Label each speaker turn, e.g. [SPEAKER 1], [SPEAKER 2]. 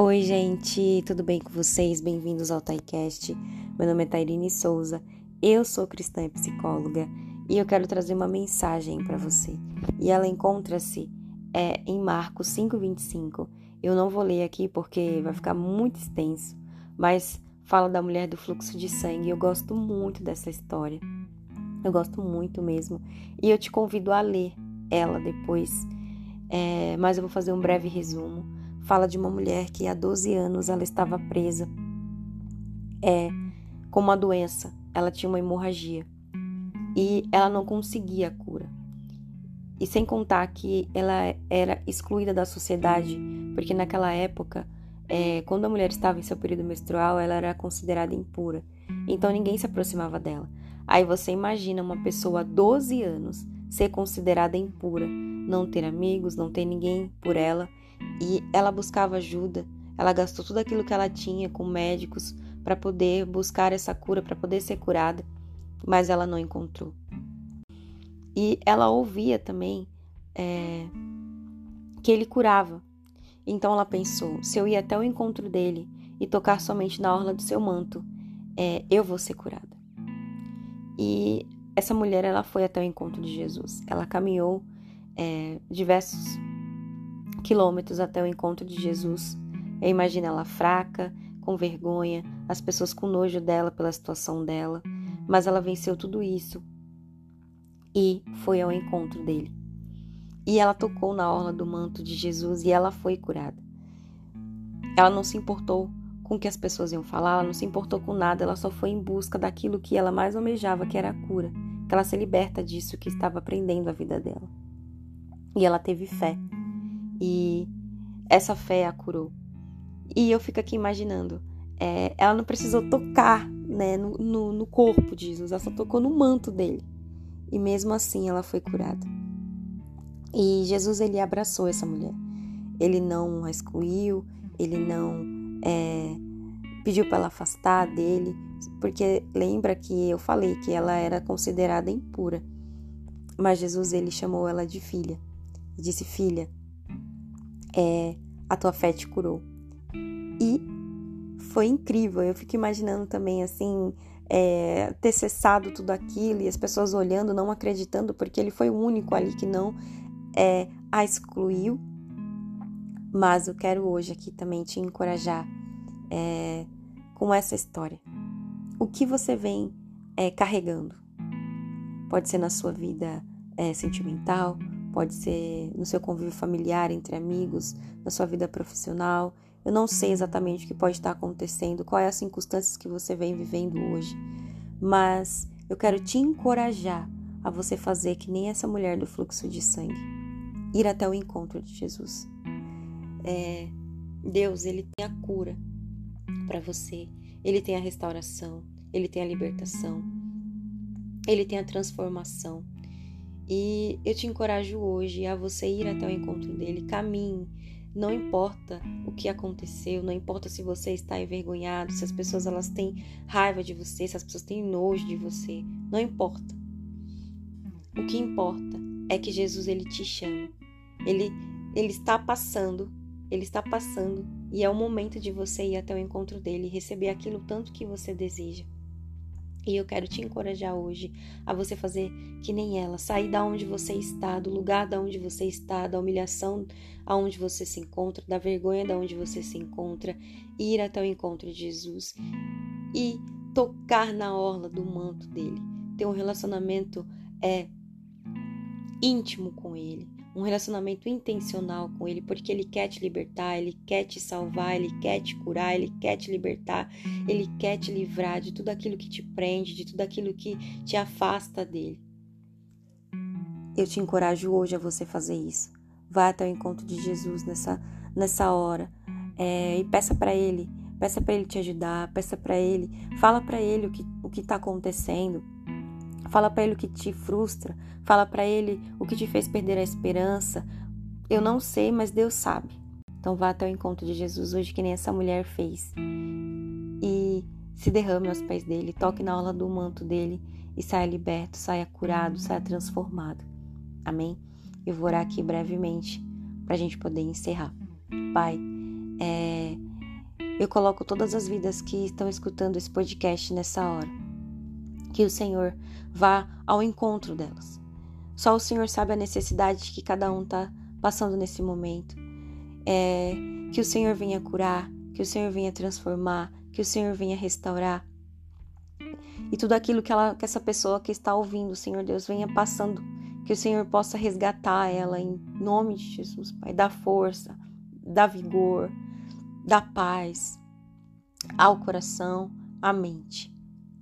[SPEAKER 1] Oi, gente, tudo bem com vocês? Bem-vindos ao TaiCast. Meu nome é Tairine Souza, eu sou cristã e psicóloga e eu quero trazer uma mensagem para você. E ela encontra-se é, em Marcos 5,25. Eu não vou ler aqui porque vai ficar muito extenso, mas fala da mulher do fluxo de sangue. Eu gosto muito dessa história. Eu gosto muito mesmo. E eu te convido a ler ela depois. É, mas eu vou fazer um breve resumo. Fala de uma mulher que há 12 anos ela estava presa é, com uma doença. Ela tinha uma hemorragia e ela não conseguia a cura. E sem contar que ela era excluída da sociedade, porque naquela época, é, quando a mulher estava em seu período menstrual, ela era considerada impura. Então ninguém se aproximava dela. Aí você imagina uma pessoa 12 anos ser considerada impura, não ter amigos, não ter ninguém por ela, e ela buscava ajuda. Ela gastou tudo aquilo que ela tinha com médicos para poder buscar essa cura, para poder ser curada, mas ela não encontrou. E ela ouvia também é, que ele curava. Então ela pensou: se eu ir até o encontro dele e tocar somente na orla do seu manto, é, eu vou ser curada. E essa mulher ela foi até o encontro de Jesus. Ela caminhou é, diversos quilômetros até o encontro de Jesus. Eu imagino ela fraca, com vergonha, as pessoas com nojo dela pela situação dela, mas ela venceu tudo isso e foi ao encontro dele. E ela tocou na orla do manto de Jesus e ela foi curada. Ela não se importou com o que as pessoas iam falar, ela não se importou com nada, ela só foi em busca daquilo que ela mais almejava, que era a cura, que ela se liberta disso que estava prendendo a vida dela. E ela teve fé. E essa fé a curou. E eu fico aqui imaginando, é, ela não precisou tocar né, no, no, no corpo de Jesus, ela só tocou no manto dele. E mesmo assim ela foi curada. E Jesus ele abraçou essa mulher. Ele não a excluiu, ele não é, pediu para ela afastar dele, porque lembra que eu falei que ela era considerada impura. Mas Jesus ele chamou ela de filha. Disse: "Filha, é, a tua fé te curou". E foi incrível. Eu fico imaginando também assim, é, ter cessado tudo aquilo e as pessoas olhando, não acreditando, porque ele foi o único ali que não é, a excluiu mas eu quero hoje aqui também te encorajar é, com essa história. O que você vem é, carregando? Pode ser na sua vida é, sentimental, pode ser no seu convívio familiar, entre amigos, na sua vida profissional. Eu não sei exatamente o que pode estar acontecendo, quais é as circunstâncias que você vem vivendo hoje, mas eu quero te encorajar a você fazer que nem essa mulher do fluxo de sangue, ir até o encontro de Jesus. É, Deus ele tem a cura para você, ele tem a restauração, ele tem a libertação, ele tem a transformação. E eu te encorajo hoje a você ir até o encontro dele, caminhe. Não importa o que aconteceu, não importa se você está envergonhado, se as pessoas elas têm raiva de você, se as pessoas têm nojo de você, não importa. O que importa é que Jesus ele te chama. Ele ele está passando ele está passando e é o momento de você ir até o encontro dele e receber aquilo tanto que você deseja. E eu quero te encorajar hoje a você fazer que nem ela, sair da onde você está, do lugar da onde você está, da humilhação aonde você se encontra, da vergonha da onde você se encontra, ir até o encontro de Jesus e tocar na orla do manto dele, ter um relacionamento é íntimo com ele, um relacionamento intencional com Ele, porque Ele quer te libertar, Ele quer te salvar, Ele quer te curar, Ele quer te libertar, Ele quer te livrar de tudo aquilo que te prende, de tudo aquilo que te afasta dele. Eu te encorajo hoje a você fazer isso. Vá até o encontro de Jesus nessa, nessa hora é, e peça para Ele, peça para Ele te ajudar, peça para Ele, fala para Ele o que o está acontecendo Fala para ele o que te frustra, fala para ele o que te fez perder a esperança. Eu não sei, mas Deus sabe. Então vá até o encontro de Jesus hoje que nem essa mulher fez. E se derrame aos pés dele, toque na aula do manto dele e saia liberto, saia curado, saia transformado. Amém? Eu vou orar aqui brevemente para a gente poder encerrar. Pai, é, Eu coloco todas as vidas que estão escutando esse podcast nessa hora. Que o Senhor vá ao encontro delas. Só o Senhor sabe a necessidade que cada um está passando nesse momento. É, que o Senhor venha curar, que o Senhor venha transformar, que o Senhor venha restaurar. E tudo aquilo que, ela, que essa pessoa que está ouvindo, Senhor Deus, venha passando, que o Senhor possa resgatar ela em nome de Jesus, Pai. Dá força, dá vigor, dá paz ao coração, à mente.